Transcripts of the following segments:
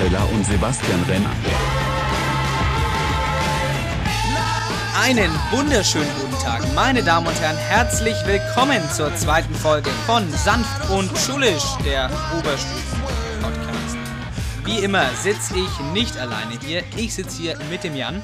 Jans Pizzarella und Sebastian Renner. Einen wunderschönen guten Tag, meine Damen und Herren. Herzlich willkommen zur zweiten Folge von Sanft und Schulisch, der Oberstufen-Podcast. Wie immer sitze ich nicht alleine hier. Ich sitze hier mit dem Jan.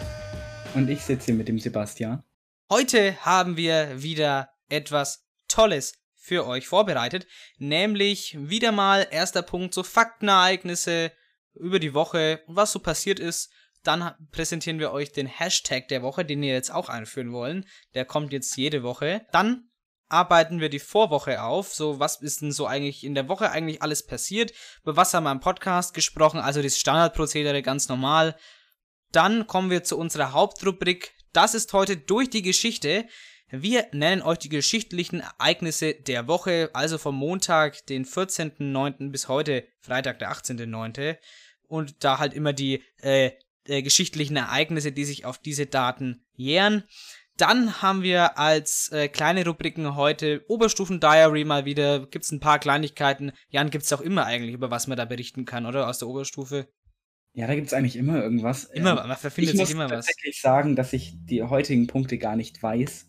Und ich sitze hier mit dem Sebastian. Heute haben wir wieder etwas Tolles für euch vorbereitet, nämlich wieder mal erster Punkt, so Faktenereignisse über die Woche, was so passiert ist. Dann präsentieren wir euch den Hashtag der Woche, den wir jetzt auch einführen wollen. Der kommt jetzt jede Woche. Dann arbeiten wir die Vorwoche auf. So, was ist denn so eigentlich in der Woche eigentlich alles passiert? Über was haben wir im Podcast gesprochen? Also das Standardprozedere ganz normal. Dann kommen wir zu unserer Hauptrubrik. Das ist heute durch die Geschichte. Wir nennen euch die geschichtlichen Ereignisse der Woche, also vom Montag, den 14.09. bis heute, Freitag, der 18.09. Und da halt immer die äh, äh, geschichtlichen Ereignisse, die sich auf diese Daten jähren. Dann haben wir als äh, kleine Rubriken heute Oberstufen-Diary mal wieder. Gibt's ein paar Kleinigkeiten. Jan, gibt's auch immer eigentlich, über was man da berichten kann, oder? Aus der Oberstufe. Ja, da gibt's eigentlich immer irgendwas. Immer, man verfindet ich sich muss immer was. tatsächlich sagen, dass ich die heutigen Punkte gar nicht weiß.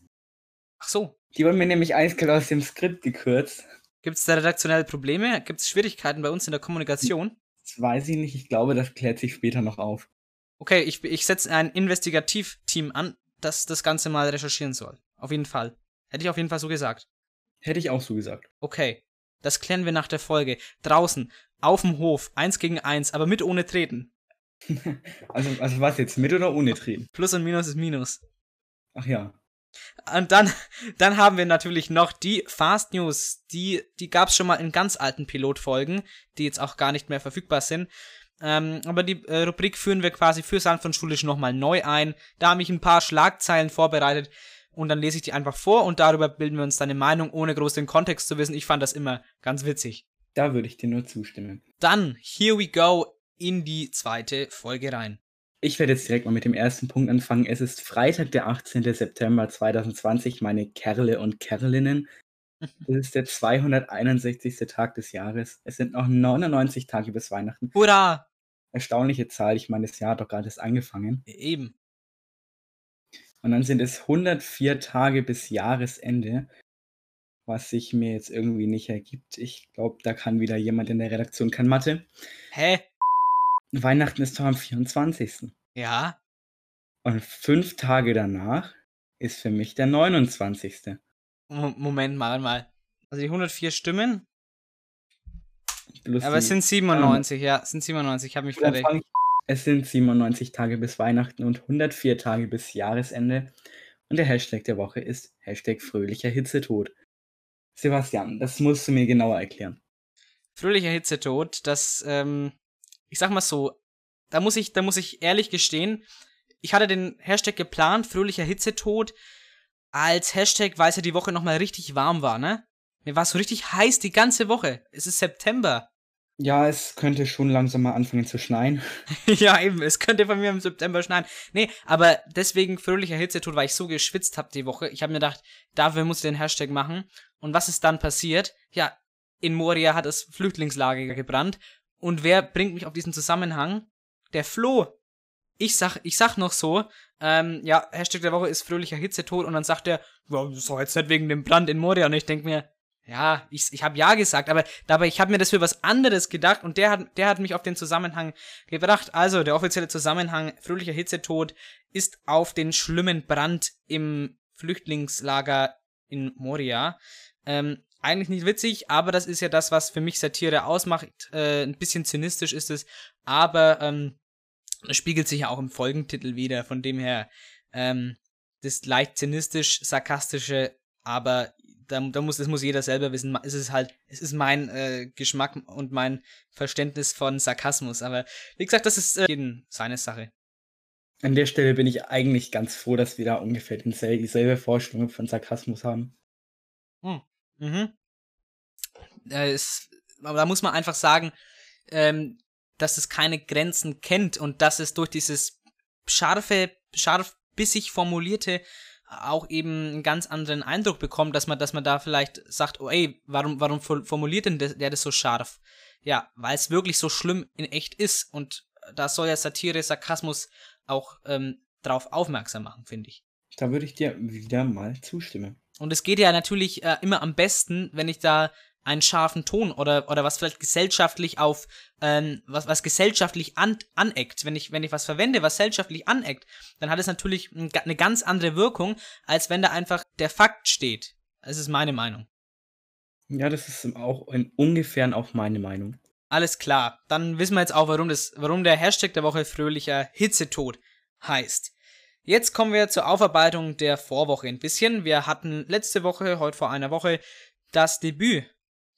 Ach so. Die wurden mir nämlich eiskalt aus dem Skript gekürzt. Gibt's da redaktionelle Probleme? Gibt's Schwierigkeiten bei uns in der Kommunikation? Das weiß ich nicht. Ich glaube, das klärt sich später noch auf. Okay, ich, ich setze ein Investigativteam an, das das Ganze mal recherchieren soll. Auf jeden Fall. Hätte ich auf jeden Fall so gesagt. Hätte ich auch so gesagt. Okay. Das klären wir nach der Folge. Draußen, auf dem Hof, eins gegen eins, aber mit ohne Treten. Also, also was jetzt, mit oder ohne Tränen? Plus und Minus ist Minus. Ach ja. Und dann, dann haben wir natürlich noch die Fast News. Die, die gab es schon mal in ganz alten Pilotfolgen, die jetzt auch gar nicht mehr verfügbar sind. Ähm, aber die äh, Rubrik führen wir quasi für Sanft und Schulisch nochmal neu ein. Da habe ich ein paar Schlagzeilen vorbereitet und dann lese ich die einfach vor und darüber bilden wir uns dann eine Meinung, ohne groß den Kontext zu wissen. Ich fand das immer ganz witzig. Da würde ich dir nur zustimmen. Dann, here we go in die zweite Folge rein. Ich werde jetzt direkt mal mit dem ersten Punkt anfangen. Es ist Freitag, der 18. September 2020, meine Kerle und Kerlinnen. Das ist der 261. Tag des Jahres. Es sind noch 99 Tage bis Weihnachten. Hurra! Erstaunliche Zahl. Ich meine, das Jahr hat doch gerade erst angefangen. Eben. Und dann sind es 104 Tage bis Jahresende, was sich mir jetzt irgendwie nicht ergibt. Ich glaube, da kann wieder jemand in der Redaktion kein Mathe. Hä? Weihnachten ist doch am 24. Ja? Und fünf Tage danach ist für mich der 29. Mo- Moment mal, mal. Also die 104 Stimmen, Plus aber es sind 97, ja, es sind 97, ich habe mich verrechnet. Es sind 97 Tage bis Weihnachten und 104 Tage bis Jahresende. Und der Hashtag der Woche ist Hashtag fröhlicher Hitzetod. Sebastian, das musst du mir genauer erklären. Fröhlicher Hitzetod, das, ähm, ich sag mal so, da muss ich, da muss ich ehrlich gestehen, ich hatte den Hashtag geplant, fröhlicher Hitzetod, als Hashtag, weil es ja die Woche nochmal richtig warm war, ne? Mir war es so richtig heiß die ganze Woche. Es ist September. Ja, es könnte schon langsam mal anfangen zu schneien. ja, eben, es könnte von mir im September schneien. Nee, aber deswegen fröhlicher Hitzetod, weil ich so geschwitzt habe die Woche. Ich habe mir gedacht, dafür muss ich den Hashtag machen. Und was ist dann passiert? Ja, in Moria hat das Flüchtlingslager gebrannt. Und wer bringt mich auf diesen Zusammenhang? Der Flo. Ich sag, ich sag noch so, ähm, ja, Hashtag der Woche ist fröhlicher Hitzetod und dann sagt er, ja, das doch jetzt nicht wegen dem Brand in Moria. Und ich denk mir, ja, ich, ich habe ja gesagt, aber dabei, ich habe mir das für was anderes gedacht und der hat, der hat mich auf den Zusammenhang gebracht. Also, der offizielle Zusammenhang fröhlicher Hitzetod ist auf den schlimmen Brand im Flüchtlingslager in Moria. Ähm, eigentlich nicht witzig, aber das ist ja das, was für mich Satire ausmacht. Äh, ein bisschen zynistisch ist es, aber ähm, das spiegelt sich ja auch im Folgentitel wieder. Von dem her, ähm, das leicht zynistisch-sarkastische, aber da, da muss, das muss jeder selber wissen. Es ist halt, es ist mein äh, Geschmack und mein Verständnis von Sarkasmus. Aber wie gesagt, das ist äh, jeden seine Sache. An der Stelle bin ich eigentlich ganz froh, dass wir da ungefähr dieselbe Vorstellung von Sarkasmus haben. Mhm. Äh, es, aber da muss man einfach sagen, ähm, dass es keine Grenzen kennt und dass es durch dieses scharfe, scharf bissig formulierte auch eben einen ganz anderen Eindruck bekommt, dass man, dass man da vielleicht sagt, oh ey, warum, warum formuliert denn der, der das so scharf? Ja, weil es wirklich so schlimm in echt ist und da soll ja Satire, Sarkasmus auch ähm, drauf aufmerksam machen, finde ich. Da würde ich dir wieder mal zustimmen. Und es geht ja natürlich äh, immer am besten, wenn ich da einen scharfen Ton oder, oder was vielleicht gesellschaftlich auf, ähm, was, was gesellschaftlich an, aneckt. Wenn ich, wenn ich was verwende, was gesellschaftlich aneckt, dann hat es natürlich eine ganz andere Wirkung, als wenn da einfach der Fakt steht. Das ist meine Meinung. Ja, das ist auch in ungefähr auch meine Meinung. Alles klar. Dann wissen wir jetzt auch, warum, das, warum der Hashtag der Woche fröhlicher Hitzetod heißt. Jetzt kommen wir zur Aufarbeitung der Vorwoche ein bisschen. Wir hatten letzte Woche, heute vor einer Woche, das Debüt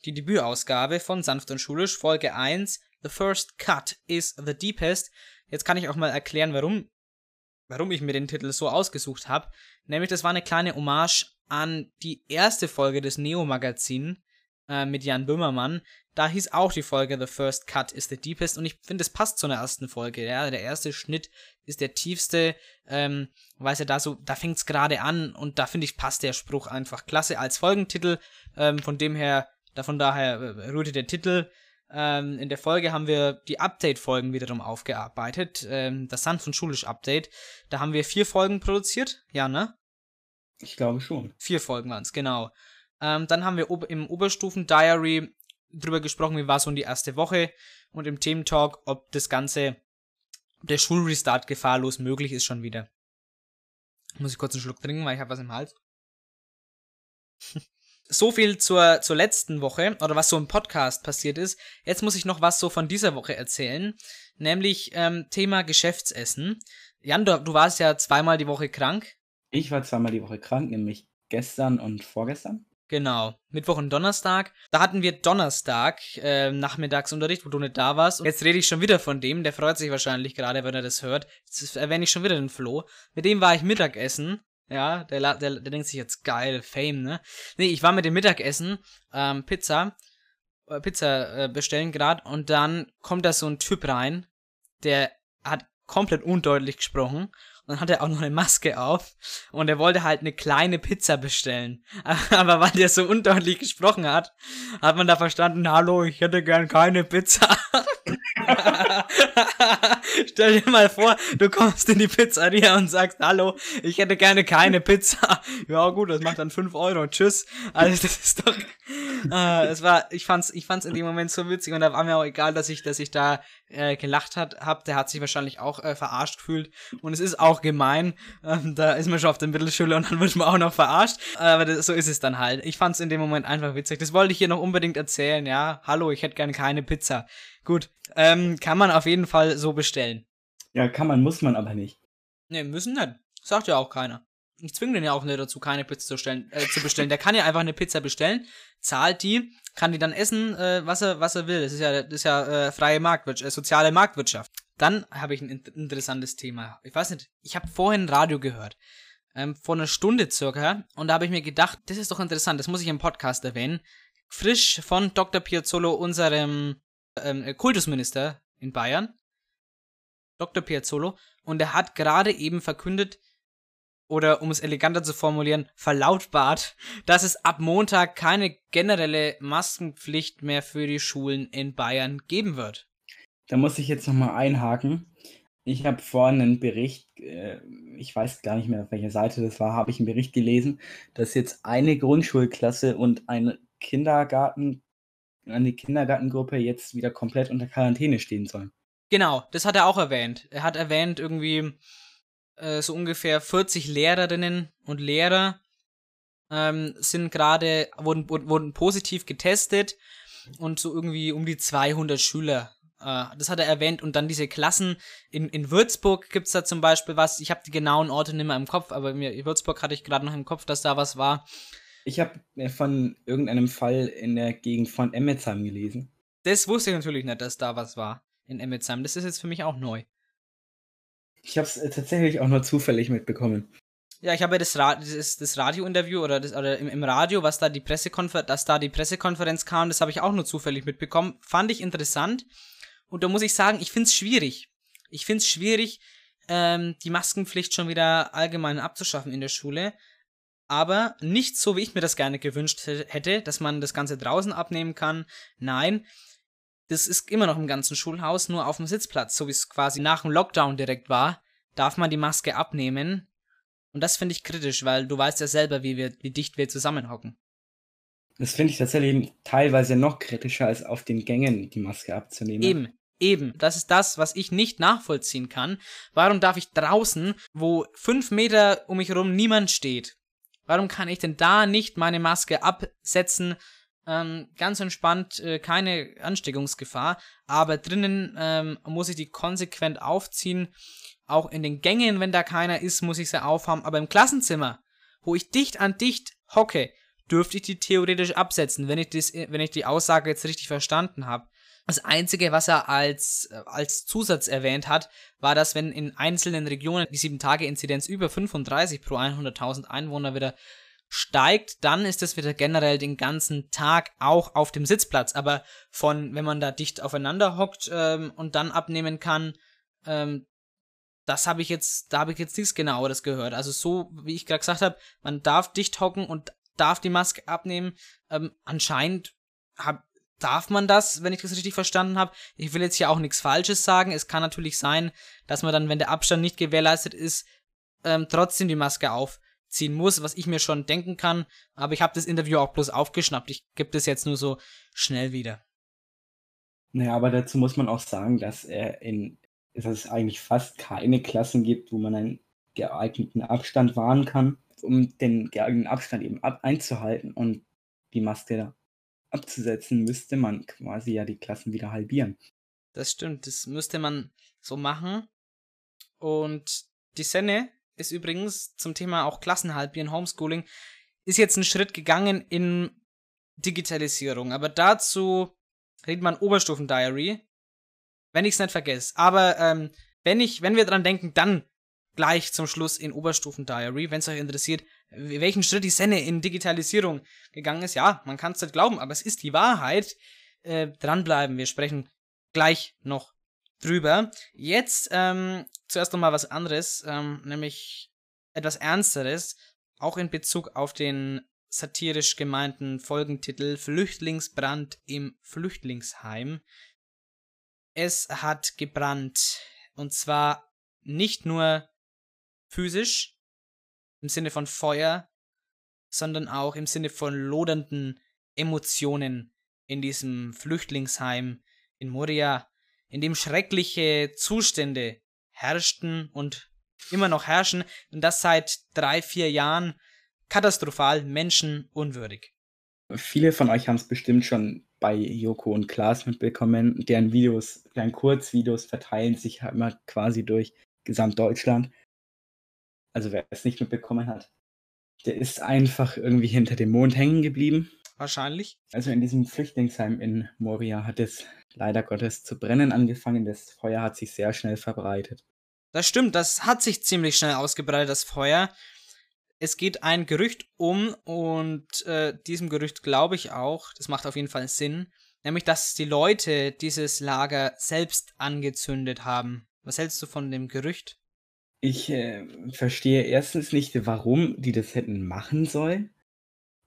die Debütausgabe von Sanft und Schulisch, Folge 1, The First Cut is the Deepest. Jetzt kann ich auch mal erklären, warum, warum ich mir den Titel so ausgesucht habe. Nämlich, das war eine kleine Hommage an die erste Folge des Neo-Magazin äh, mit Jan Böhmermann. Da hieß auch die Folge The First Cut is the Deepest und ich finde, es passt zu einer ersten Folge. Ja? Der erste Schnitt ist der tiefste, ähm, weil es ja da so, da fängt es gerade an und da finde ich, passt der Spruch einfach klasse als Folgentitel. Ähm, von dem her Davon daher äh, rührte der Titel. Ähm, in der Folge haben wir die Update-Folgen wiederum aufgearbeitet. Ähm, das Sanft und Schulisch Update. Da haben wir vier Folgen produziert. Ja, ne? Ich glaube schon. Vier Folgen waren es, genau. Ähm, dann haben wir im Oberstufen-Diary drüber gesprochen, wie war so die erste Woche. Und im Thementalk, ob das Ganze, der Schulrestart gefahrlos möglich ist schon wieder. Muss ich kurz einen Schluck trinken, weil ich habe was im Hals. so viel zur, zur letzten Woche oder was so im Podcast passiert ist. Jetzt muss ich noch was so von dieser Woche erzählen, nämlich ähm, Thema Geschäftsessen. Jan, du, du warst ja zweimal die Woche krank. Ich war zweimal die Woche krank, nämlich gestern und vorgestern. Genau, Mittwoch und Donnerstag. Da hatten wir Donnerstag äh, Nachmittagsunterricht, wo du nicht da warst. Und jetzt rede ich schon wieder von dem, der freut sich wahrscheinlich gerade, wenn er das hört. Jetzt erwähne ich schon wieder den Flo. Mit dem war ich Mittagessen ja, der, der, der denkt sich jetzt geil, Fame, ne? Nee, ich war mit dem Mittagessen, ähm, Pizza, äh, Pizza äh, bestellen gerade und dann kommt da so ein Typ rein, der hat komplett undeutlich gesprochen dann hat er auch noch eine Maske auf und er wollte halt eine kleine Pizza bestellen. Aber weil der so undeutlich gesprochen hat, hat man da verstanden, hallo, ich hätte gern keine Pizza. Stell dir mal vor, du kommst in die Pizzeria und sagst, hallo, ich hätte gerne keine Pizza. Ja gut, das macht dann 5 Euro. Tschüss. Also das ist doch. Äh, es war, ich fand's, ich fand's in dem Moment so witzig und da war mir auch egal, dass ich, dass ich da äh, gelacht hat, hab. Der hat sich wahrscheinlich auch äh, verarscht gefühlt. Und es ist auch gemein. Ähm, da ist man schon auf der Mittelschule und dann wird man auch noch verarscht. Aber das, so ist es dann halt. Ich fand's in dem Moment einfach witzig. Das wollte ich hier noch unbedingt erzählen, ja. Hallo, ich hätte gerne keine Pizza. Gut, ähm, kann man auf jeden Fall so bestellen. Ja, kann man, muss man aber nicht. Ne, müssen nicht. Sagt ja auch keiner. Ich zwinge den ja auch nicht dazu, keine Pizza zu, stellen, äh, zu bestellen. Der kann ja einfach eine Pizza bestellen, zahlt die, kann die dann essen, äh, was, er, was er will. Das ist ja, das ist ja äh, freie Marktwirtschaft, äh, soziale Marktwirtschaft. Dann habe ich ein in interessantes Thema. Ich weiß nicht, ich habe vorhin Radio gehört. Ähm, vor einer Stunde circa. Und da habe ich mir gedacht, das ist doch interessant, das muss ich im Podcast erwähnen. Frisch von Dr. Piazzolo, unserem ähm, Kultusminister in Bayern, Dr. Piazzolo, und er hat gerade eben verkündet, oder um es eleganter zu formulieren, verlautbart, dass es ab Montag keine generelle Maskenpflicht mehr für die Schulen in Bayern geben wird. Da muss ich jetzt nochmal einhaken. Ich habe vorhin einen Bericht, äh, ich weiß gar nicht mehr, auf welcher Seite das war, habe ich einen Bericht gelesen, dass jetzt eine Grundschulklasse und ein Kindergarten eine Kindergartengruppe jetzt wieder komplett unter Quarantäne stehen sollen. Genau, das hat er auch erwähnt. Er hat erwähnt, irgendwie äh, so ungefähr 40 Lehrerinnen und Lehrer ähm, sind gerade, wurden, wurden positiv getestet und so irgendwie um die 200 Schüler. Äh, das hat er erwähnt und dann diese Klassen in, in Würzburg gibt es da zum Beispiel was. Ich habe die genauen Orte nicht mehr im Kopf, aber mir, Würzburg hatte ich gerade noch im Kopf, dass da was war. Ich habe von irgendeinem Fall in der Gegend von Emmetsheim gelesen. Das wusste ich natürlich nicht, dass da was war in Emmetsheim. Das ist jetzt für mich auch neu. Ich habe es äh, tatsächlich auch nur zufällig mitbekommen. Ja, ich habe das, Ra das, das Radiointerview oder, das, oder im, im, Radio, was da die Pressekonfer dass da die Pressekonferenz kam, das habe ich auch nur zufällig mitbekommen. Fand ich interessant. Und da muss ich sagen, ich finde es schwierig. Ich finde es schwierig, ähm, die Maskenpflicht schon wieder allgemein abzuschaffen in der Schule. Aber nicht so, wie ich mir das gerne gewünscht hätte, dass man das Ganze draußen abnehmen kann. Nein, das ist immer noch im ganzen Schulhaus, nur auf dem Sitzplatz, so wie es quasi nach dem Lockdown direkt war, darf man die Maske abnehmen. Und das finde ich kritisch, weil du weißt ja selber, wie, wir, wie dicht wir zusammenhocken. Das finde ich tatsächlich teilweise noch kritischer, als auf den Gängen die Maske abzunehmen. Eben, eben. Das ist das, was ich nicht nachvollziehen kann. Warum darf ich draußen, wo fünf Meter um mich herum niemand steht, warum kann ich denn da nicht meine Maske absetzen? Ähm, ganz entspannt, äh, keine Ansteckungsgefahr. Aber drinnen ähm, muss ich die konsequent aufziehen. Auch in den Gängen, wenn da keiner ist, muss ich sie aufhaben. Aber im Klassenzimmer, wo ich dicht an dicht hocke, dürfte ich die theoretisch absetzen, wenn ich, das, wenn ich die Aussage jetzt richtig verstanden habe. Das Einzige, was er als, als Zusatz erwähnt hat, war, dass wenn in einzelnen Regionen die 7-Tage-Inzidenz über 35 pro 100.000 Einwohner wieder steigt, dann ist es wieder generell den ganzen Tag auch auf dem Sitzplatz. Aber von, wenn man da dicht aufeinander hockt ähm, und dann abnehmen kann, ähm, das habe ich jetzt, da habe ich jetzt nichts genaueres gehört. Also so, wie ich gerade gesagt habe, man darf dicht hocken und darf die Maske abnehmen. Ähm, anscheinend hab, darf man das, wenn ich das richtig verstanden habe. Ich will jetzt hier auch nichts Falsches sagen. Es kann natürlich sein, dass man dann, wenn der Abstand nicht gewährleistet ist, ähm, trotzdem die Maske aufziehen muss, was ich mir schon denken kann. Aber ich habe das Interview auch bloß aufgeschnappt. Ich gebe das jetzt nur so schnell wieder. Naja, aber dazu muss man auch sagen, dass, er in, dass es eigentlich fast keine Klassen gibt, wo man einen geeigneten Abstand wahren kann um den geeigneten Abstand eben ab einzuhalten und die Maske da abzusetzen, müsste man quasi ja die Klassen wieder halbieren. Das stimmt, das müsste man so machen. Und die Senne ist übrigens zum Thema auch Klassenhalbieren, Homeschooling, ist jetzt einen Schritt gegangen in Digitalisierung. Aber dazu redet man Oberstufen-Diary, wenn ich es nicht vergesse. Aber ähm, wenn ich, wenn wir dran denken, dann gleich zum Schluss in Oberstufen-Diary, wenn es euch interessiert, welchen Schritt die Senne in Digitalisierung gegangen ist. Ja, man kann es nicht glauben, aber es ist die Wahrheit. Äh, dranbleiben, wir sprechen gleich noch drüber. Jetzt ähm, zuerst noch mal was anderes, ähm, nämlich etwas Ernsteres, auch in Bezug auf den satirisch gemeinten Folgentitel Flüchtlingsbrand im Flüchtlingsheim. Es hat gebrannt. Und zwar nicht nur physisch, im Sinne von Feuer, sondern auch im Sinne von lodernden Emotionen in diesem Flüchtlingsheim in Moria, in dem schreckliche Zustände herrschten und immer noch herrschen, und das seit drei, vier Jahren katastrophal menschenunwürdig. Viele von euch haben es bestimmt schon bei Joko und Klaas mitbekommen. Deren Videos, deren Kurzvideos verteilen sich immer quasi durch Gesamtdeutschland also wer es nicht mitbekommen hat, der ist einfach irgendwie hinter dem Mond hängen geblieben. Wahrscheinlich. Also in diesem Flüchtlingsheim in Moria hat es leider Gottes zu brennen angefangen. Das Feuer hat sich sehr schnell verbreitet. Das stimmt, das hat sich ziemlich schnell ausgebreitet, das Feuer. Es geht ein Gerücht um und äh, diesem Gerücht glaube ich auch, das macht auf jeden Fall Sinn, nämlich dass die Leute dieses Lager selbst angezündet haben. Was hältst du von dem Gerücht? Ich, äh, verstehe erstens nicht, warum die das hätten machen sollen.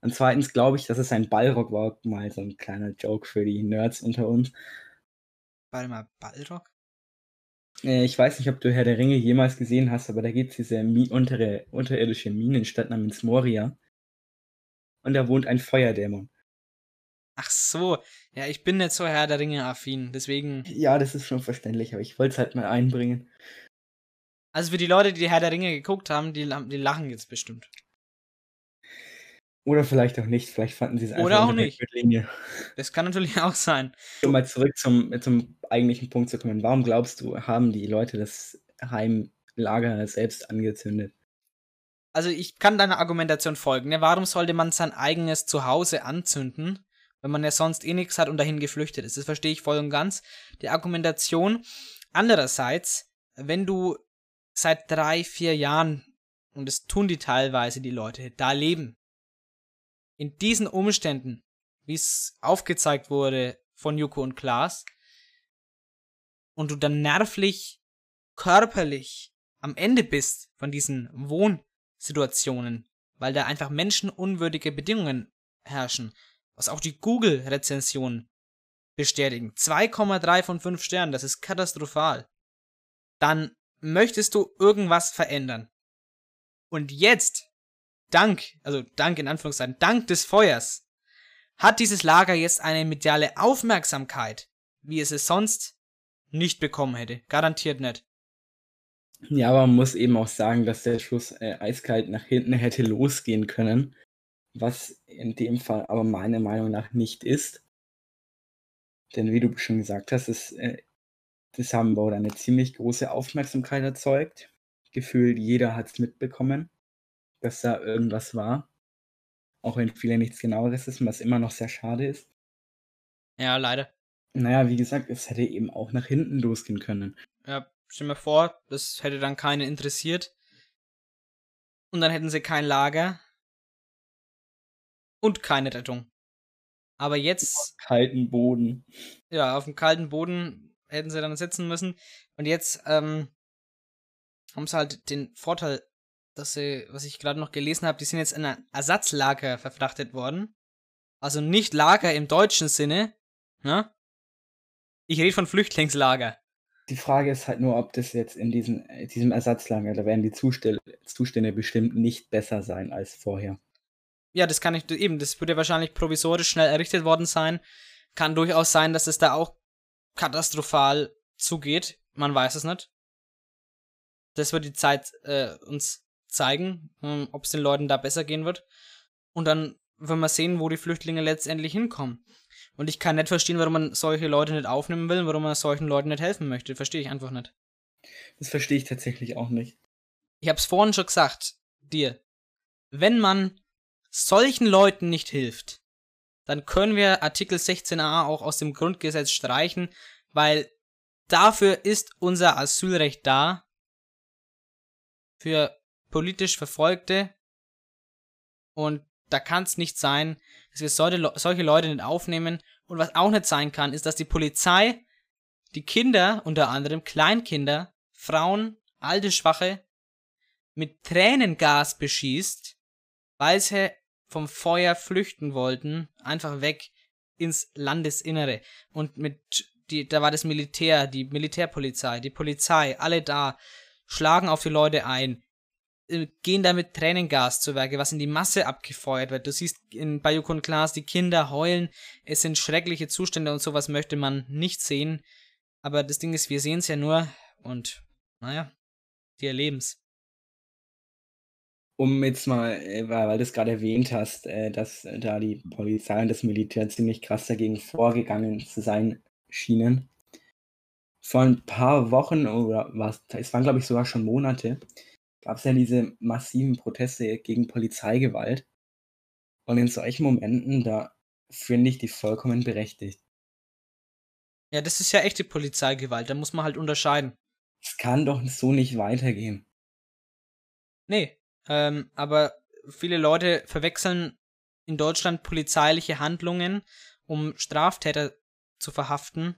Und zweitens glaube ich, dass es ein Ballrock war, mal so ein kleiner Joke für die Nerds unter uns. Warte mal, Ballrock? Äh, ich weiß nicht, ob du Herr der Ringe jemals gesehen hast, aber da gibt es diese Mi untere unterirdische Minenstadt namens Moria. Und da wohnt ein Feuerdämon. Ach so, ja, ich bin nicht so Herr der Ringe affin, deswegen. Ja, das ist schon verständlich, aber ich wollte es halt mal einbringen. Also für die Leute, die Herr der Ringe geguckt haben, die, die lachen jetzt bestimmt. Oder vielleicht auch nicht. Vielleicht fanden sie es einfach Oder auch nicht. Mittellinie. Das kann natürlich auch sein. Um mal zurück zum, zum eigentlichen Punkt zu kommen. Warum glaubst du, haben die Leute das Heimlager selbst angezündet? Also ich kann deiner Argumentation folgen. Ne? Warum sollte man sein eigenes Zuhause anzünden, wenn man ja sonst eh nichts hat und dahin geflüchtet ist? Das verstehe ich voll und ganz. Die Argumentation. Andererseits, wenn du seit drei, vier Jahren, und das tun die teilweise, die Leute, da leben. In diesen Umständen, wie es aufgezeigt wurde von Yuko und Klaas, und du dann nervlich, körperlich am Ende bist von diesen Wohnsituationen, weil da einfach menschenunwürdige Bedingungen herrschen, was auch die Google-Rezensionen bestätigen. 2,3 von 5 Sternen, das ist katastrophal. Dann möchtest du irgendwas verändern. Und jetzt, dank, also dank in Anführungszeichen, dank des Feuers, hat dieses Lager jetzt eine mediale Aufmerksamkeit, wie es es sonst nicht bekommen hätte. Garantiert nicht. Ja, aber man muss eben auch sagen, dass der Schuss äh, eiskalt nach hinten hätte losgehen können, was in dem Fall aber meiner Meinung nach nicht ist. Denn wie du schon gesagt hast, ist, äh, das Hamburg eine ziemlich große Aufmerksamkeit erzeugt. Gefühlt jeder hat es mitbekommen, dass da irgendwas war. Auch wenn viele nichts genaueres wissen, was immer noch sehr schade ist. Ja, leider. Naja, wie gesagt, es hätte eben auch nach hinten losgehen können. Ja, stell mir vor, das hätte dann keine interessiert. Und dann hätten sie kein Lager. Und keine Rettung. Aber jetzt. Auf kalten Boden. Ja, auf dem kalten Boden hätten sie dann sitzen müssen. Und jetzt ähm, haben sie halt den Vorteil, dass sie, was ich gerade noch gelesen habe, die sind jetzt in ein Ersatzlager verfrachtet worden. Also nicht Lager im deutschen Sinne, ne? Ich rede von Flüchtlingslager. Die Frage ist halt nur, ob das jetzt in diesem, äh, diesem Ersatzlager, da werden die Zustände, Zustände bestimmt nicht besser sein als vorher. Ja, das kann ich eben, das würde wahrscheinlich provisorisch schnell errichtet worden sein. Kann durchaus sein, dass es da auch katastrophal zugeht. Man weiß es nicht. Das wird die Zeit äh, uns zeigen, ähm, ob es den Leuten da besser gehen wird. Und dann werden wir sehen, wo die Flüchtlinge letztendlich hinkommen. Und ich kann nicht verstehen, warum man solche Leute nicht aufnehmen will, warum man solchen Leuten nicht helfen möchte. Verstehe ich einfach nicht. Das verstehe ich tatsächlich auch nicht. Ich hab's vorhin schon gesagt, dir. Wenn man solchen Leuten nicht hilft, dann können wir Artikel 16a auch aus dem Grundgesetz streichen, weil dafür ist unser Asylrecht da. Für politisch Verfolgte. Und da kann es nicht sein, dass wir solche, Leute nicht aufnehmen. Und was auch nicht sein kann, ist, dass die Polizei die Kinder, unter anderem Kleinkinder, Frauen, alte Schwache, mit Tränengas beschießt, weil sie vom Feuer flüchten wollten, einfach weg ins Landesinnere. Und mit die, da war das Militär, die Militärpolizei, die Polizei, alle da, schlagen auf die Leute ein, äh, gehen da mit Tränengas zu Werke, was in die Masse abgefeuert wird. Du siehst in Bayukon Class, die Kinder heulen, es sind schreckliche Zustände und sowas möchte man nicht sehen. Aber das Ding ist, wir sehen es ja nur und naja, die erleben's. Um jetzt mal, äh, weil, du es gerade erwähnt hast, äh, dass da die Polizei und das Militär ziemlich krass dagegen vorgegangen zu sein schienen. Vor ein paar Wochen oder was, es waren glaube ich sogar schon Monate, gab es ja diese massiven Proteste gegen Polizeigewalt. Und in solchen Momenten, da finde ich die vollkommen berechtigt. Ja, das ist ja echte Polizeigewalt, da muss man halt unterscheiden. Es kann doch so nicht weitergehen. Nee, ähm, aber viele Leute verwechseln in Deutschland polizeiliche Handlungen, um Straftäter zu verhaften,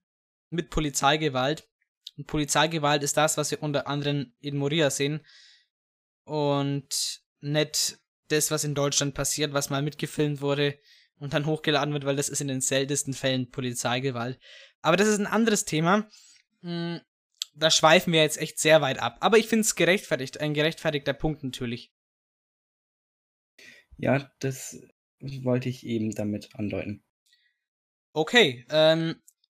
mit Polizeigewalt. Und Polizeigewalt ist das, was wir unter anderem in Moria sehen und nicht das, was in Deutschland passiert, was mal mitgefilmt wurde und dann hochgeladen wird, weil das ist in den seltensten Fällen Polizeigewalt. Aber das ist ein anderes Thema. Hm, da schweifen wir jetzt echt sehr weit ab. Aber ich finde es gerechtfertigt, ein gerechtfertigter Punkt natürlich. Ja, das wollte ich eben damit andeuten. Okay, ähm,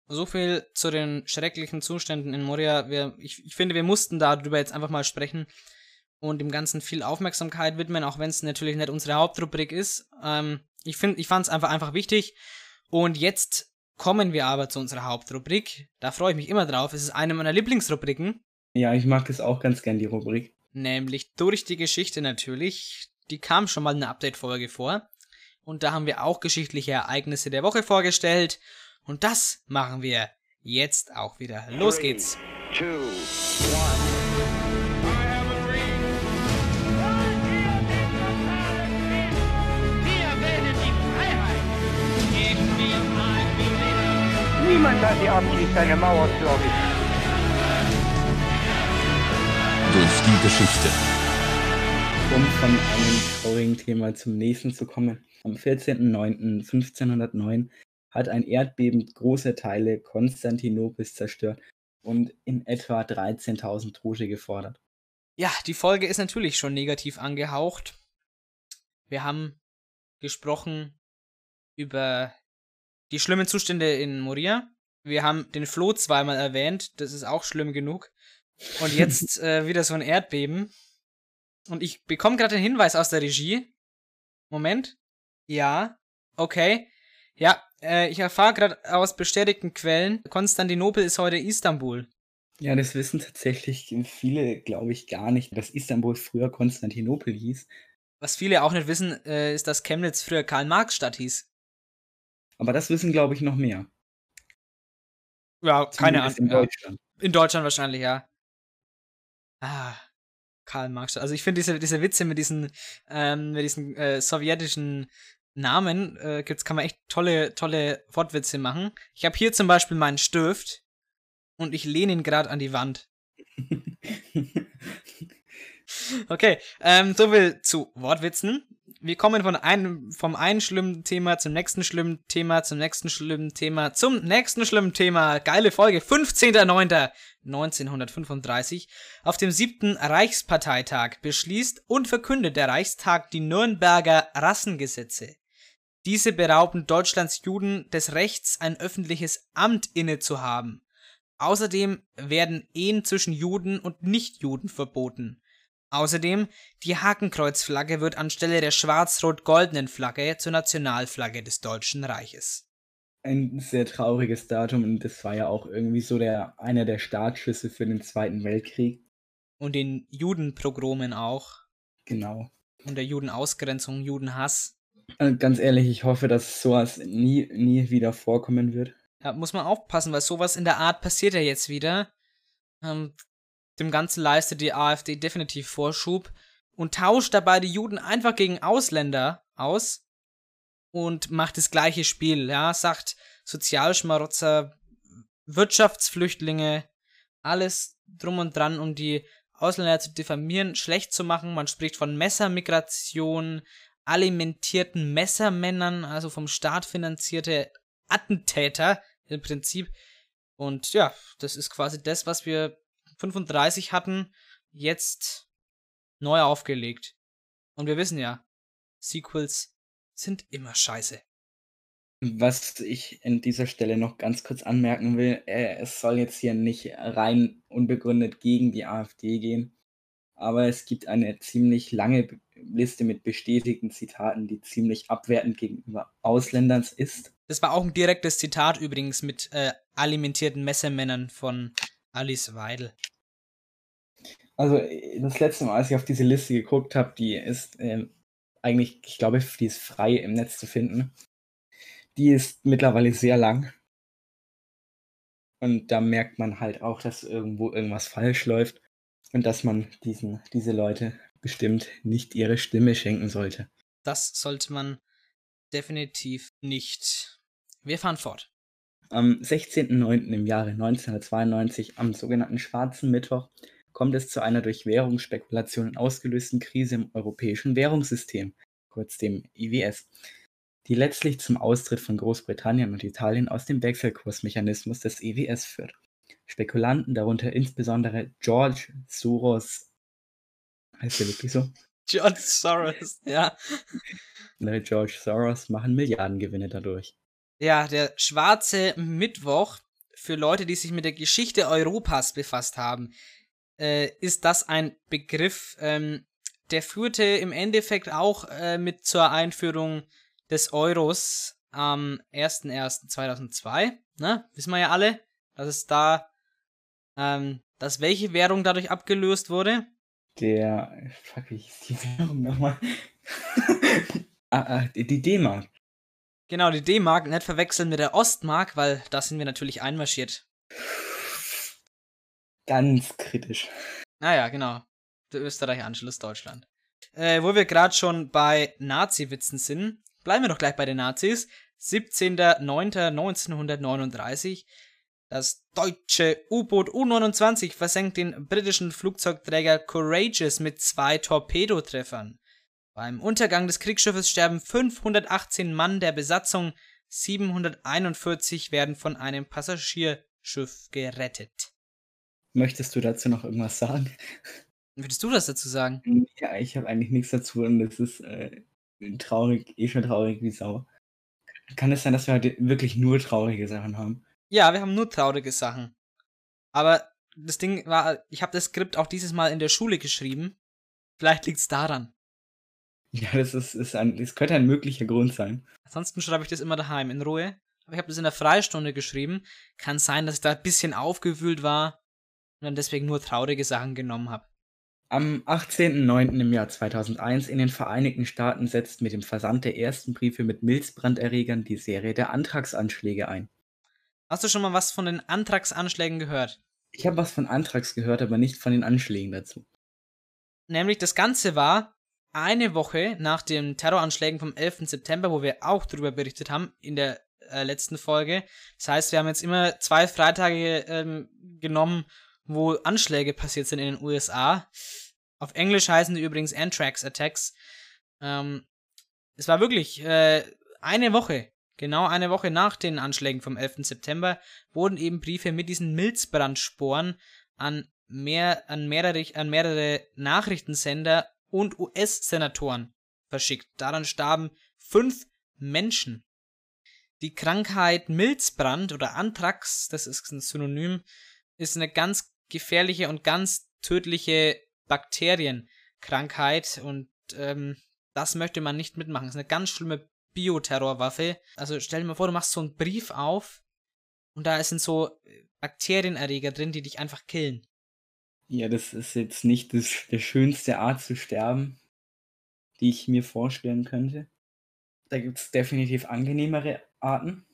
so viel zu den schrecklichen Zuständen in Moria. Wir, ich, ich finde, wir mussten darüber jetzt einfach mal sprechen und dem Ganzen viel Aufmerksamkeit widmen, auch wenn es natürlich nicht unsere Hauptrubrik ist. Ähm, ich finde, ich fand es einfach einfach wichtig. Und jetzt kommen wir aber zu unserer Hauptrubrik. Da freue ich mich immer drauf. Es ist eine meiner Lieblingsrubriken. Ja, ich mag das auch ganz gern, die Rubrik. Nämlich durch die Geschichte natürlich. Die kam schon mal in einer Update-Folge vor. Und da haben wir auch geschichtliche Ereignisse der Woche vorgestellt. Und das machen wir jetzt auch wieder. Los geht's. Three, two, Niemand hat die Absicht, eine Mauer zu errichten. durch die Geschichte. Um von einem traurigen Thema zum nächsten zu kommen. Am 14.09.1509 hat ein Erdbeben große Teile Konstantinopels zerstört und in etwa 13.000 Tote gefordert. Ja, die Folge ist natürlich schon negativ angehaucht. Wir haben gesprochen über die schlimmen Zustände in Moria. Wir haben den Floh zweimal erwähnt, das ist auch schlimm genug. Und jetzt äh, wieder so ein Erdbeben. Und ich bekomme gerade den Hinweis aus der Regie. Moment. Ja. Okay. Ja, äh, ich erfahre gerade aus bestätigten Quellen, Konstantinopel ist heute Istanbul. Ja, das wissen tatsächlich viele, glaube ich, gar nicht, dass Istanbul früher Konstantinopel hieß. Was viele auch nicht wissen, äh, ist, dass Chemnitz früher Karl-Marx-Stadt hieß. Aber das wissen, glaube ich, noch mehr. Ja, keine Ahnung. In Deutschland. In Deutschland wahrscheinlich, ja. Ah, Karl Marx. Also ich finde diese, diese Witze mit diesen, ähm, mit diesen äh, sowjetischen Namen, äh, gibt's, kann man echt tolle, tolle Wortwitze machen. Ich habe hier zum Beispiel meinen Stift und ich lehne ihn gerade an die Wand. okay, ähm, so viel zu Wortwitzen. Wir kommen von einem, vom einen schlimmen Thema zum nächsten schlimmen Thema, zum nächsten schlimmen Thema, zum nächsten schlimmen Thema. Geile Folge. 15.09.1935. Auf dem siebten Reichsparteitag beschließt und verkündet der Reichstag die Nürnberger Rassengesetze. Diese berauben Deutschlands Juden des Rechts, ein öffentliches Amt inne zu haben. Außerdem werden Ehen zwischen Juden und Nichtjuden verboten. Außerdem, die Hakenkreuzflagge wird anstelle der schwarz-rot-goldenen Flagge zur Nationalflagge des Deutschen Reiches. Ein sehr trauriges Datum und das war ja auch irgendwie so der, einer der Startschüsse für den Zweiten Weltkrieg. Und den Judenprogromen auch. Genau. Und der Judenausgrenzung, Judenhass. Also ganz ehrlich, ich hoffe, dass sowas nie, nie wieder vorkommen wird. Ja, muss man aufpassen, weil sowas in der Art passiert ja jetzt wieder. Ähm, dem Ganzen leistet die AfD definitiv Vorschub und tauscht dabei die Juden einfach gegen Ausländer aus und macht das gleiche Spiel, ja, sagt Sozialschmarotzer, Wirtschaftsflüchtlinge, alles drum und dran, um die Ausländer zu diffamieren, schlecht zu machen. Man spricht von Messermigration, alimentierten Messermännern, also vom Staat finanzierte Attentäter im Prinzip. Und ja, das ist quasi das, was wir 35 hatten, jetzt neu aufgelegt. Und wir wissen ja, Sequels sind immer scheiße. Was ich an dieser Stelle noch ganz kurz anmerken will, äh, es soll jetzt hier nicht rein unbegründet gegen die AfD gehen, aber es gibt eine ziemlich lange Liste mit bestätigten Zitaten, die ziemlich abwertend gegenüber Ausländern ist. Das war auch ein direktes Zitat übrigens mit äh, alimentierten Messermännern von Alice Weidel. Also das letzte Mal, als ich auf diese Liste geguckt habe, die ist äh, eigentlich, ich glaube, die ist frei im Netz zu finden. Die ist mittlerweile sehr lang. Und da merkt man halt auch, dass irgendwo irgendwas falsch läuft und dass man diesen, diese Leute bestimmt nicht ihre Stimme schenken sollte. Das sollte man definitiv nicht. Wir fahren fort. Am 16.09. im Jahre 1992, am sogenannten Schwarzen Mittwoch, kommt es zu einer durch Währungsspekulationen ausgelösten Krise im europäischen Währungssystem, kurz dem IWS, die letztlich zum Austritt von Großbritannien und Italien aus dem Wechselkursmechanismus des IWS führt. Spekulanten, darunter insbesondere George Soros, heißt der wirklich so? George Soros, ja. George Soros machen Milliardengewinne dadurch. Ja, der schwarze Mittwoch für Leute, die sich mit der Geschichte Europas befasst haben, äh, ist das ein Begriff, ähm, der führte im Endeffekt auch äh, mit zur Einführung des Euros am 01.01.2002. Ne? Wissen wir ja alle, dass es da, ähm, dass welche Währung dadurch abgelöst wurde? Der, fuck, hieß die Währung nochmal? ah, ah, die D-Mark. Genau, die D-Mark, nicht verwechseln mit der Ostmark, weil da sind wir natürlich einmarschiert. Ganz kritisch. Naja, genau. Der Österreich-Anschluss Deutschland. Äh, wo wir gerade schon bei Nazi-Witzen sind, bleiben wir doch gleich bei den Nazis. 17.09.1939. Das deutsche U-Boot U-29 versenkt den britischen Flugzeugträger Courageous mit zwei Torpedotreffern. Beim Untergang des Kriegsschiffes sterben 518 Mann der Besatzung, 741 werden von einem Passagierschiff gerettet. Möchtest du dazu noch irgendwas sagen? Würdest du das dazu sagen? Ja, ich habe eigentlich nichts dazu und es ist äh, traurig, eh schon traurig wie Sau. Kann es sein, dass wir heute wirklich nur traurige Sachen haben? Ja, wir haben nur traurige Sachen. Aber das Ding war, ich habe das Skript auch dieses Mal in der Schule geschrieben. Vielleicht liegt's daran. Ja, das ist, ist ein, das könnte ein möglicher Grund sein. Ansonsten schreibe ich das immer daheim in Ruhe. Aber ich habe das in der Freistunde geschrieben. Kann sein, dass ich da ein bisschen aufgewühlt war und dann deswegen nur traurige Sachen genommen habe. Am 18.09. im Jahr 2001 in den Vereinigten Staaten setzt mit dem Versand der ersten Briefe mit Milzbranderregern die Serie der Antragsanschläge ein. Hast du schon mal was von den Antragsanschlägen gehört? Ich habe was von Antrags gehört, aber nicht von den Anschlägen dazu. Nämlich das Ganze war eine Woche nach den Terroranschlägen vom 11. September, wo wir auch darüber berichtet haben in der äh, letzten Folge. Das heißt, wir haben jetzt immer zwei Freitage ähm, genommen, wo Anschläge passiert sind in den USA. Auf Englisch heißen die übrigens Anthrax Attacks. Ähm, es war wirklich äh, eine Woche, genau eine Woche nach den Anschlägen vom 11. September, wurden eben Briefe mit diesen Milzbrandsporen an, mehr, an, mehrere, an mehrere Nachrichtensender und US-Senatoren verschickt. Daran starben fünf Menschen. Die Krankheit Milzbrand oder Anthrax, das ist ein Synonym, ist eine ganz gefährliche und ganz tödliche Bakterienkrankheit und ähm, das möchte man nicht mitmachen. Das ist eine ganz schlimme Bioterrorwaffe. Also stell dir mal vor, du machst so einen Brief auf und da sind so Bakterienerreger drin, die dich einfach killen. Ja, das ist jetzt nicht das, der schönste Art zu sterben, die ich mir vorstellen könnte. Da gibt es definitiv angenehmere Arten.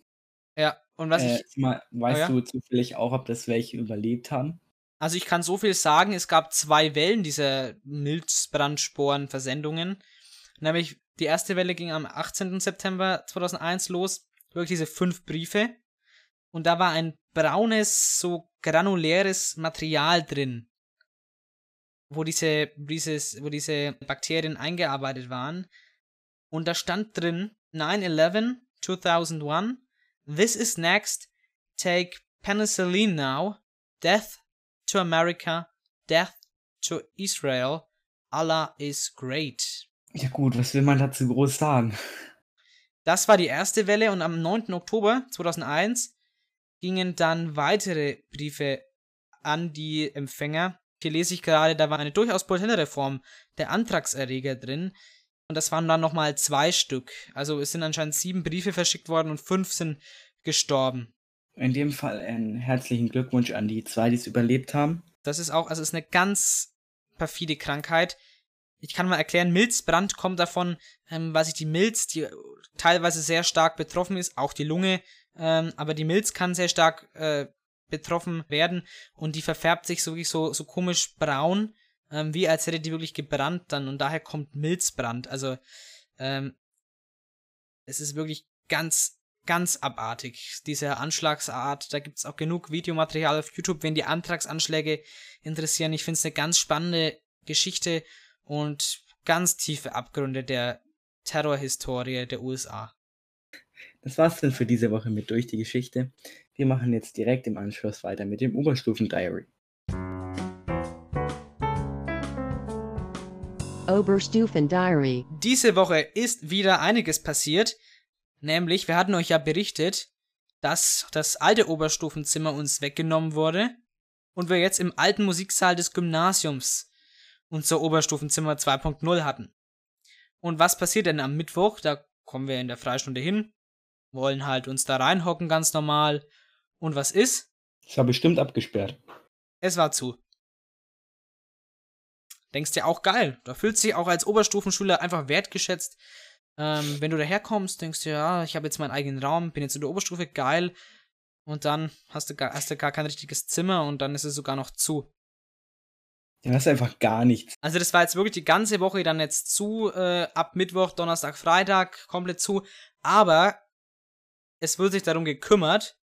Ja, und was Äh, ich. mal, weißt Oh ja? du zufällig auch, ob das welche überlebt haben? Also ich kann so viel sagen, es gab zwei Wellen dieser Milzbrandsporenversendungen. Nämlich die erste Welle ging am 18. September 2001 los, wirklich diese fünf Briefe. Und da war ein braunes, so granuläres Material drin, wo diese, dieses, wo diese Bakterien eingearbeitet waren. Und da stand drin 9-11 2001 This is next. Take penicillin now. Death to America. Death to Israel. Allah is great. Ja gut, was will man dazu groß sagen? Das war die erste Welle und am 9. Oktober 2001 gingen dann weitere Briefe an die Empfänger. Hier lese ich gerade, da war eine durchaus potentere Form der Antragserreger drin. Und das waren dann nochmal zwei Stück. Also es sind anscheinend sieben Briefe verschickt worden und fünf sind gestorben. In dem Fall einen herzlichen Glückwunsch an die zwei, die es überlebt haben. Das ist auch, also es ist eine ganz perfide Krankheit. Ich kann mal erklären, Milzbrand kommt davon, ähm, weil sich die Milz, die teilweise sehr stark betroffen ist, auch die Lunge, ähm, aber die Milz kann sehr stark äh, betroffen werden und die verfärbt sich so wirklich so, so komisch braun, ähm, wie als hätte die wirklich gebrannt dann und daher kommt Milzbrand. Also ähm, es ist wirklich ganz, ganz abartig, diese Anschlagsart. Da gibt es auch genug Videomaterial auf YouTube, wenn die Antragsanschläge interessieren. Ich finde es eine ganz spannende Geschichte und ganz tiefe Abgründe der Terrorhistorie der USA. Das war's dann für diese Woche mit Durch die Geschichte. Wir machen jetzt direkt im Anschluss weiter mit dem Oberstufen-Diary. Oberstufen Diary. Diese Woche ist wieder einiges passiert, nämlich wir hatten euch ja berichtet, dass das alte Oberstufenzimmer uns weggenommen wurde und wir jetzt im alten Musiksaal des Gymnasiums unser Oberstufenzimmer 2.0 hatten. Und was passiert denn am Mittwoch? Da kommen wir in der Freistunde hin, wollen halt uns da reinhocken ganz normal. Und was ist? Das war bestimmt abgesperrt. Es war zu. Denkst dir auch geil. Da fühlst du dich auch als Oberstufenschüler einfach wertgeschätzt. Ähm, wenn du daherkommst, denkst du, ja, ich habe jetzt meinen eigenen Raum, bin jetzt in der Oberstufe, geil. Und dann hast du, gar, hast du gar kein richtiges Zimmer und dann ist es sogar noch zu. Ja, das ist einfach gar nichts. Also das war jetzt wirklich die ganze Woche dann jetzt zu, äh, ab Mittwoch, Donnerstag, Freitag, komplett zu. Aber es wird sich darum gekümmert,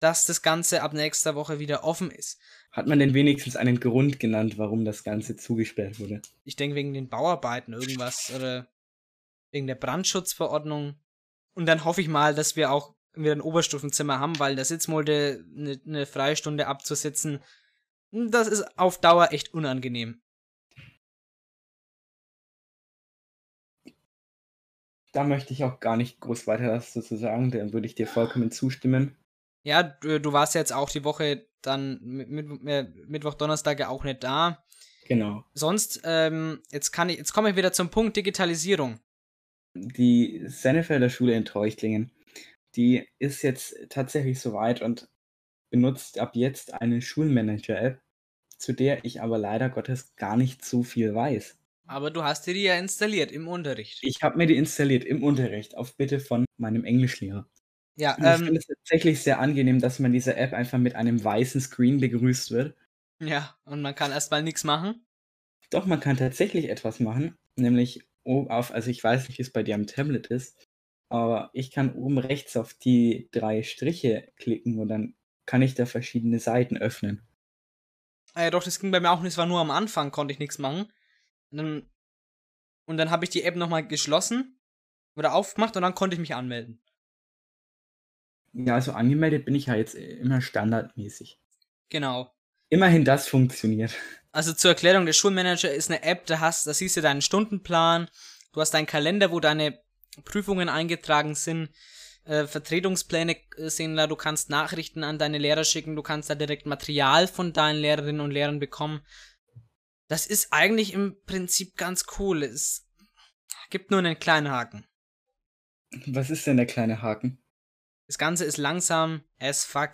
dass das Ganze ab nächster Woche wieder offen ist. Hat man denn wenigstens einen Grund genannt, warum das Ganze zugesperrt wurde? Ich denke wegen den Bauarbeiten irgendwas oder wegen der Brandschutzverordnung. Und dann hoffe ich mal, dass wir auch wieder ein Oberstufenzimmer haben, weil der Sitzmulde eine, eine Freistunde abzusitzen, das ist auf Dauer echt unangenehm. Da möchte ich auch gar nicht groß weiter was dazu sagen, da würde ich dir vollkommen zustimmen. Ja, du, du warst jetzt auch die Woche dann mit, mit, Mittwoch, Donnerstag ja auch nicht da. Genau. Sonst, ähm, jetzt kann ich, jetzt komme ich wieder zum Punkt Digitalisierung. Die Sennefelder Schule in Treuchtlingen, die ist jetzt tatsächlich soweit und benutzt ab jetzt eine Schulmanager-App, zu der ich aber leider Gottes gar nicht so viel weiß. Aber du hast dir die ja installiert im Unterricht. Ich habe mir die installiert im Unterricht, auf Bitte von meinem Englischlehrer. Ja, Und ich ähm, finde es tatsächlich sehr angenehm, dass man diese App einfach mit einem weißen Screen begrüßt wird. ja, und man kann erstmal nichts machen. Doch, man kann tatsächlich etwas machen, nämlich oben auf, also ich weiß nicht, wie es bei dir am Tablet ist, aber ich kann oben rechts auf die drei Striche klicken und dann kann ich da verschiedene Seiten öffnen. Ah ja, doch, das ging bei mir auch nicht. Es war nur am Anfang, konnte ich nichts machen. Und dann, und dann habe ich die App nochmal geschlossen oder aufgemacht und dann konnte ich mich anmelden. Ja, also angemeldet bin ich ja jetzt immer standardmäßig. Genau. Immerhin das funktioniert. Also zur Erklärung, der Schulmanager ist eine App, da hast, da siehst du deinen Stundenplan, du hast deinen Kalender, wo deine Prüfungen eingetragen sind, äh, Vertretungspläne äh, sehen da, du kannst Nachrichten an deine Lehrer schicken, du kannst da direkt Material von deinen Lehrerinnen und Lehrern bekommen. Das ist eigentlich im Prinzip ganz cool. Es gibt nur einen kleinen Haken. Was ist denn der kleine Haken? Das Ganze ist langsam as fuck.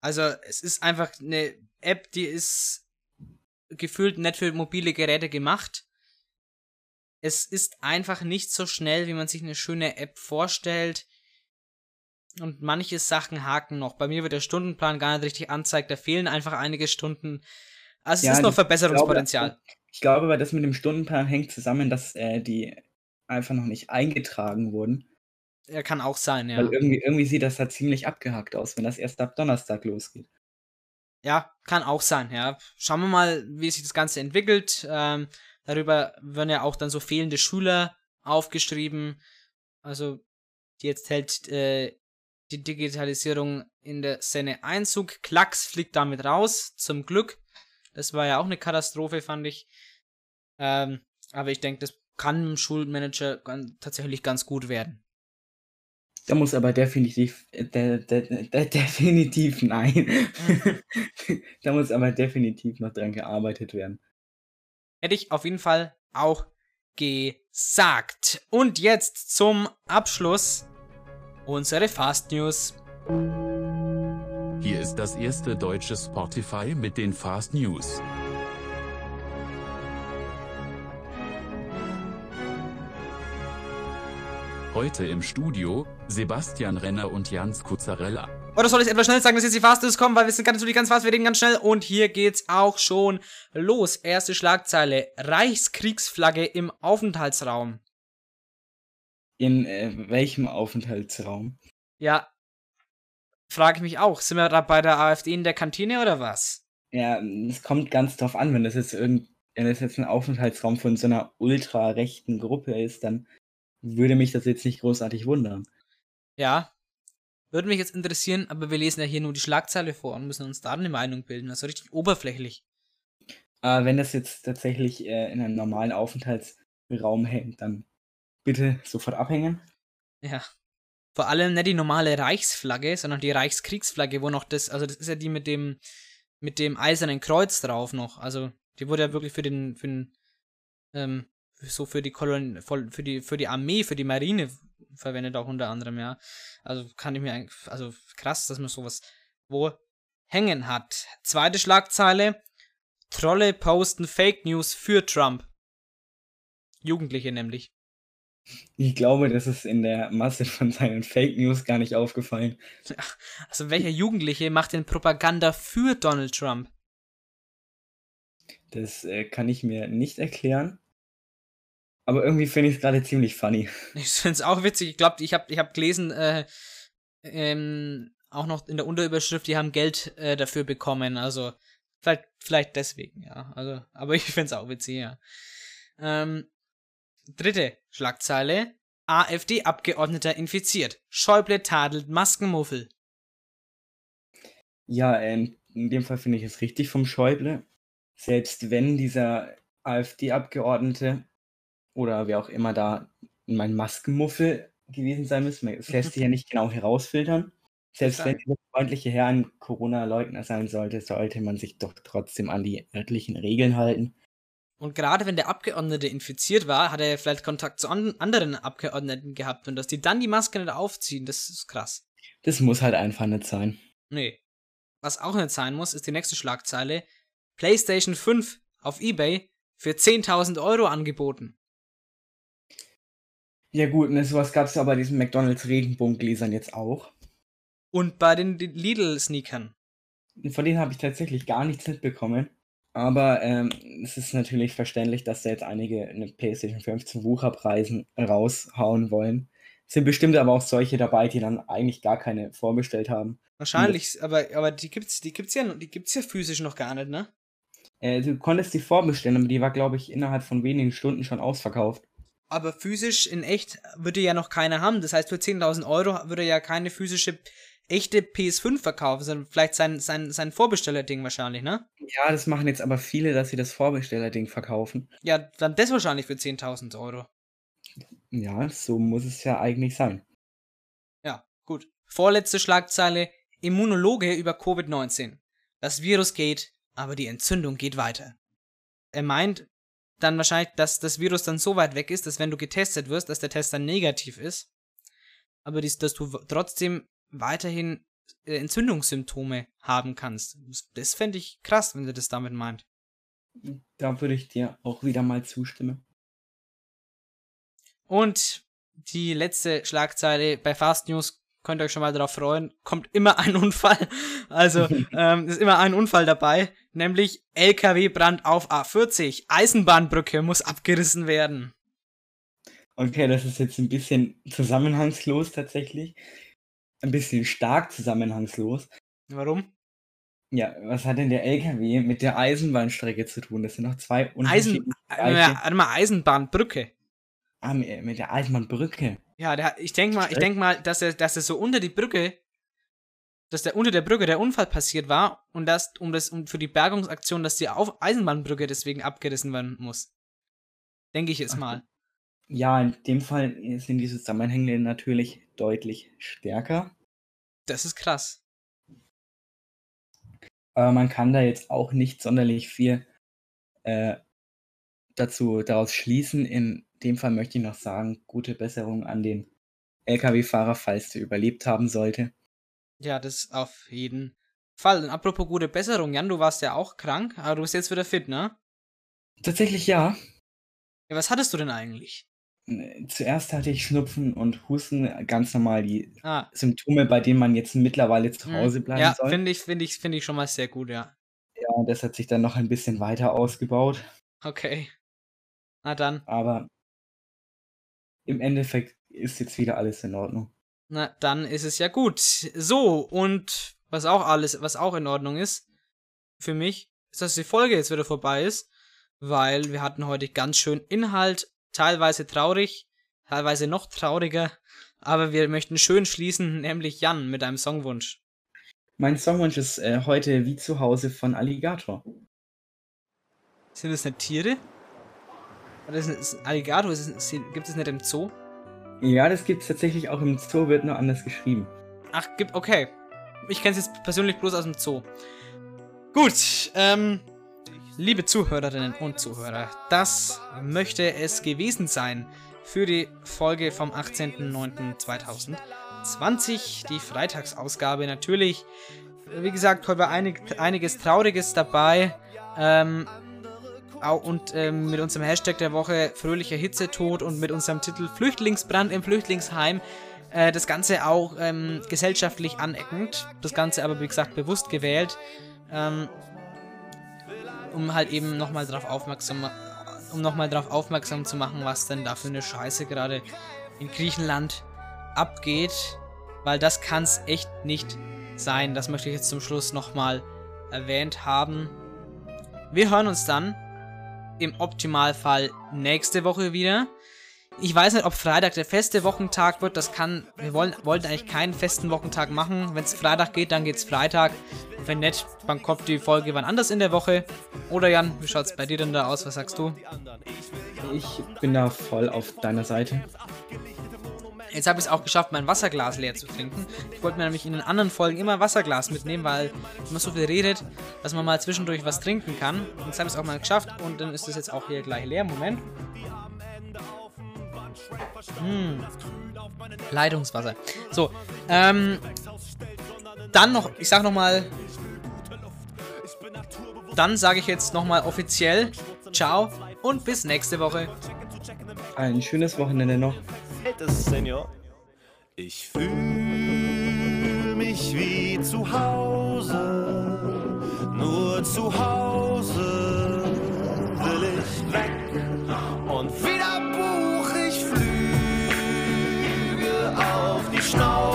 Also, es ist einfach eine App, die ist gefühlt nicht für mobile Geräte gemacht. Es ist einfach nicht so schnell, wie man sich eine schöne App vorstellt. Und manche Sachen haken noch. Bei mir wird der Stundenplan gar nicht richtig anzeigt. Da fehlen einfach einige Stunden. Also, es Ja, ist noch Verbesserungspotenzial. Ich glaube, weil das mit dem Stundenplan hängt zusammen, dass äh, die einfach noch nicht eingetragen wurden. Ja, kann auch sein, ja. Weil irgendwie, irgendwie sieht das da ziemlich abgehackt aus, wenn das erst ab Donnerstag losgeht. Ja, kann auch sein, ja. Schauen wir mal, wie sich das Ganze entwickelt. Ähm, darüber werden ja auch dann so fehlende Schüler aufgeschrieben. Also, die jetzt hält äh, die Digitalisierung in der Szene Einzug. Klacks fliegt damit raus, zum Glück. Das war ja auch eine Katastrophe, fand ich. Ähm, aber ich denke, das kann im Schulmanager tatsächlich ganz gut werden. Da muss aber definitiv, de, de, de, definitiv, nein. da muss aber definitiv noch dran gearbeitet werden. Hätte ich auf jeden Fall auch gesagt. Und jetzt zum Abschluss unsere Fast News. Hier ist das erste deutsche Spotify mit den Fast News. Heute im Studio Sebastian Renner und Jans Kuzzarella. Oder soll ich etwas schnell sagen, dass jetzt die Fast News kommen, weil wir sind ganz natürlich ganz fast, wir reden ganz schnell. Und hier geht's auch schon los. Erste Schlagzeile. Reichskriegsflagge im Aufenthaltsraum. In äh, welchem Aufenthaltsraum? Ja. Frage ich mich auch. Sind wir da bei der AfD in der Kantine oder was? Ja, es kommt ganz drauf an, wenn das jetzt irgend, wenn das jetzt ein Aufenthaltsraum von so einer ultra-rechten Gruppe ist, dann würde mich das jetzt nicht großartig wundern. Ja. Würde mich jetzt interessieren, aber wir lesen ja hier nur die Schlagzeile vor und müssen uns da eine Meinung bilden. Also richtig oberflächlich. Aber wenn das jetzt tatsächlich äh, in einem normalen Aufenthaltsraum hängt, dann bitte sofort abhängen. Ja. Vor allem nicht die normale Reichsflagge, sondern die Reichskriegsflagge, wo noch das, also das ist ja die mit dem, mit dem eisernen Kreuz drauf noch. Also, die wurde ja wirklich für den, für den, ähm, so für die Kolon, für die, für die Armee, für die Marine verwendet auch unter anderem, ja. Also kann ich mir also krass, dass man sowas wo hängen hat. Zweite Schlagzeile. Trolle posten Fake News für Trump. Jugendliche nämlich. Ich glaube, das ist in der Masse von seinen Fake News gar nicht aufgefallen. Also welcher Jugendliche macht denn Propaganda für Donald Trump? Das äh, kann ich mir nicht erklären. Aber irgendwie finde ich es gerade ziemlich funny. Ich finde es auch witzig. Ich glaube, ich habe ich hab gelesen, äh, ähm, auch noch in der Unterüberschrift, die haben Geld äh, dafür bekommen. Also vielleicht, vielleicht deswegen, ja. Also, aber ich find's auch witzig, ja. Ähm, dritte Schlagzeile. AfD-Abgeordneter infiziert. Schäuble tadelt Maskenmuffel. Ja, ähm, in dem Fall finde ich es richtig vom Schäuble. Selbst wenn dieser AfD-Abgeordnete oder wer auch immer da mein Maskenmuffel gewesen sein müsste, es lässt sich ja nicht genau herausfiltern. Selbst wenn dieser freundliche Herr ein Corona-Leugner sein sollte, sollte man sich doch trotzdem an die örtlichen Regeln halten. Und gerade wenn der Abgeordnete infiziert war, hat er vielleicht Kontakt zu an anderen Abgeordneten gehabt und dass die dann die Maske nicht aufziehen, das ist krass. Das muss halt einfach nicht sein. Nee. Was auch nicht sein muss, ist die nächste Schlagzeile. PlayStation 5 auf Ebay für 10.000 Euro angeboten. Ja gut, ne, sowas gab es ja bei diesen McDonalds Regenbogengläsern jetzt auch. Und bei den Lidl-Sneakern. Von denen habe ich tatsächlich gar nichts mitbekommen. Aber ähm, es ist natürlich verständlich, dass da jetzt einige eine PlayStation 5 zu Wucherpreisen raushauen wollen. Es sind bestimmt aber auch solche dabei, die dann eigentlich gar keine vorbestellt haben. Wahrscheinlich, aber, aber die gibt's, die gibt's ja, die gibt's ja physisch noch gar nicht, ne? Äh, du konntest die vorbestellen, aber die war, glaube ich, innerhalb von wenigen Stunden schon ausverkauft. Aber physisch in echt würde ja noch keiner haben. Das heißt, für 10.000 Euro würde ja keine physische echte PS5 verkaufen, sondern vielleicht sein, sein, sein Vorbestellerding wahrscheinlich, ne? Ja, das machen jetzt aber viele, dass sie das Vorbestellerding verkaufen. Ja, dann das wahrscheinlich für 10.000 Euro. Ja, so muss es ja eigentlich sein. Ja, gut. Vorletzte Schlagzeile: Immunologe über Covid-19. Das Virus geht, aber die Entzündung geht weiter. Er meint dann wahrscheinlich, dass das Virus dann so weit weg ist, dass wenn du getestet wirst, dass der Test dann negativ ist. Aber dies, dass du trotzdem weiterhin äh, Entzündungssymptome haben kannst. Das fände ich krass, wenn du das damit meint. Da würde ich dir auch wieder mal zustimmen. Und die letzte Schlagzeile bei Fast News könnt ihr euch schon mal darauf freuen, kommt immer ein Unfall. Also ähm, ist immer ein Unfall dabei, nämlich LKW-Brand auf A40. Eisenbahnbrücke muss abgerissen werden. Okay, das ist jetzt ein bisschen zusammenhangslos tatsächlich ein bisschen stark zusammenhangslos. Warum? Ja, was hat denn der LKW mit der Eisenbahnstrecke zu tun? Das sind noch zwei unterschiedliche Eisen, äh, warte mal, Eisenbahnbrücke. Ah, mit der Eisenbahnbrücke. Ja, der, ich denke mal, ich denk mal, dass er, dass er so unter die Brücke, dass der unter der Brücke der Unfall passiert war und dass um das um für die Bergungsaktion, dass die Auf Eisenbahnbrücke deswegen abgerissen werden muss. Denke ich jetzt mal. Ja, in dem Fall sind diese Zusammenhänge natürlich deutlich stärker. Das ist krass. Aber man kann da jetzt auch nicht sonderlich viel äh, dazu daraus schließen. In dem Fall möchte ich noch sagen, gute Besserung an den Lkw-Fahrer, falls der überlebt haben sollte. Ja, das auf jeden Fall. Und apropos gute Besserung, Jan, du warst ja auch krank, aber du bist jetzt wieder fit, ne? Tatsächlich ja. Ja, was hattest du denn eigentlich? Zuerst hatte ich Schnupfen und Husten, ganz normal die ah. Symptome, bei denen man jetzt mittlerweile zu hm. Hause bleiben ja, soll. Ja, finde ich, finde ich, finde ich schon mal sehr gut, ja. Ja, das hat sich dann noch ein bisschen weiter ausgebaut. Okay. Na dann. Aber im Endeffekt ist jetzt wieder alles in Ordnung. Na, dann ist es ja gut. So, und was auch alles, was auch in Ordnung ist, für mich, ist, dass die Folge jetzt wieder vorbei ist, weil wir hatten heute ganz schön Inhalt teilweise traurig, teilweise noch trauriger, aber wir möchten schön schließen, nämlich Jan mit einem Songwunsch. Mein Songwunsch ist äh, heute wie zu Hause von Alligator. Sind das nicht Tiere? Oder ist, ist Alligator, ist, ist, gibt es nicht im Zoo? Ja, das gibt es tatsächlich auch im Zoo, wird nur anders geschrieben. Ach, gibt, okay. Ich kenne es jetzt persönlich bloß aus dem Zoo. Gut, ähm, Liebe Zuhörerinnen und Zuhörer, das möchte es gewesen sein für die Folge vom 18.09.2020, die Freitagsausgabe natürlich. Wie gesagt, heute war einig, einiges Trauriges dabei. Ähm, und ähm, mit unserem Hashtag der Woche fröhlicher Hitzetod und mit unserem Titel Flüchtlingsbrand im Flüchtlingsheim äh, das Ganze auch ähm, gesellschaftlich aneckend. Das Ganze aber, wie gesagt, bewusst gewählt. Ähm, um halt eben nochmal drauf aufmerksam, um nochmal darauf aufmerksam zu machen, was denn da für eine Scheiße gerade in Griechenland abgeht, weil das kann es echt nicht sein. Das möchte ich jetzt zum Schluss nochmal erwähnt haben. Wir hören uns dann im Optimalfall nächste Woche wieder. Ich weiß nicht, ob Freitag der feste Wochentag wird. Das kann. Wir wollen, wollten eigentlich keinen festen Wochentag machen. Wenn es Freitag geht, dann geht es Freitag. Wenn nicht, dann kommt die Folge wann anders in der Woche. Oder Jan, wie schaut es bei dir denn da aus? Was sagst du? Ich bin da voll auf deiner Seite. Jetzt habe ich es auch geschafft, mein Wasserglas leer zu trinken. Ich wollte mir nämlich in den anderen Folgen immer Wasserglas mitnehmen, weil man so viel redet, dass man mal zwischendurch was trinken kann. Und jetzt habe ich es auch mal geschafft und dann ist es jetzt auch hier gleich leer. Moment. Hm. Leitungswasser. So, ähm, dann noch, ich sag nochmal, dann sage ich jetzt nochmal offiziell, ciao und bis nächste Woche. Ein schönes Wochenende noch. Ich fühle mich wie zu Hause, nur zu Hause snow.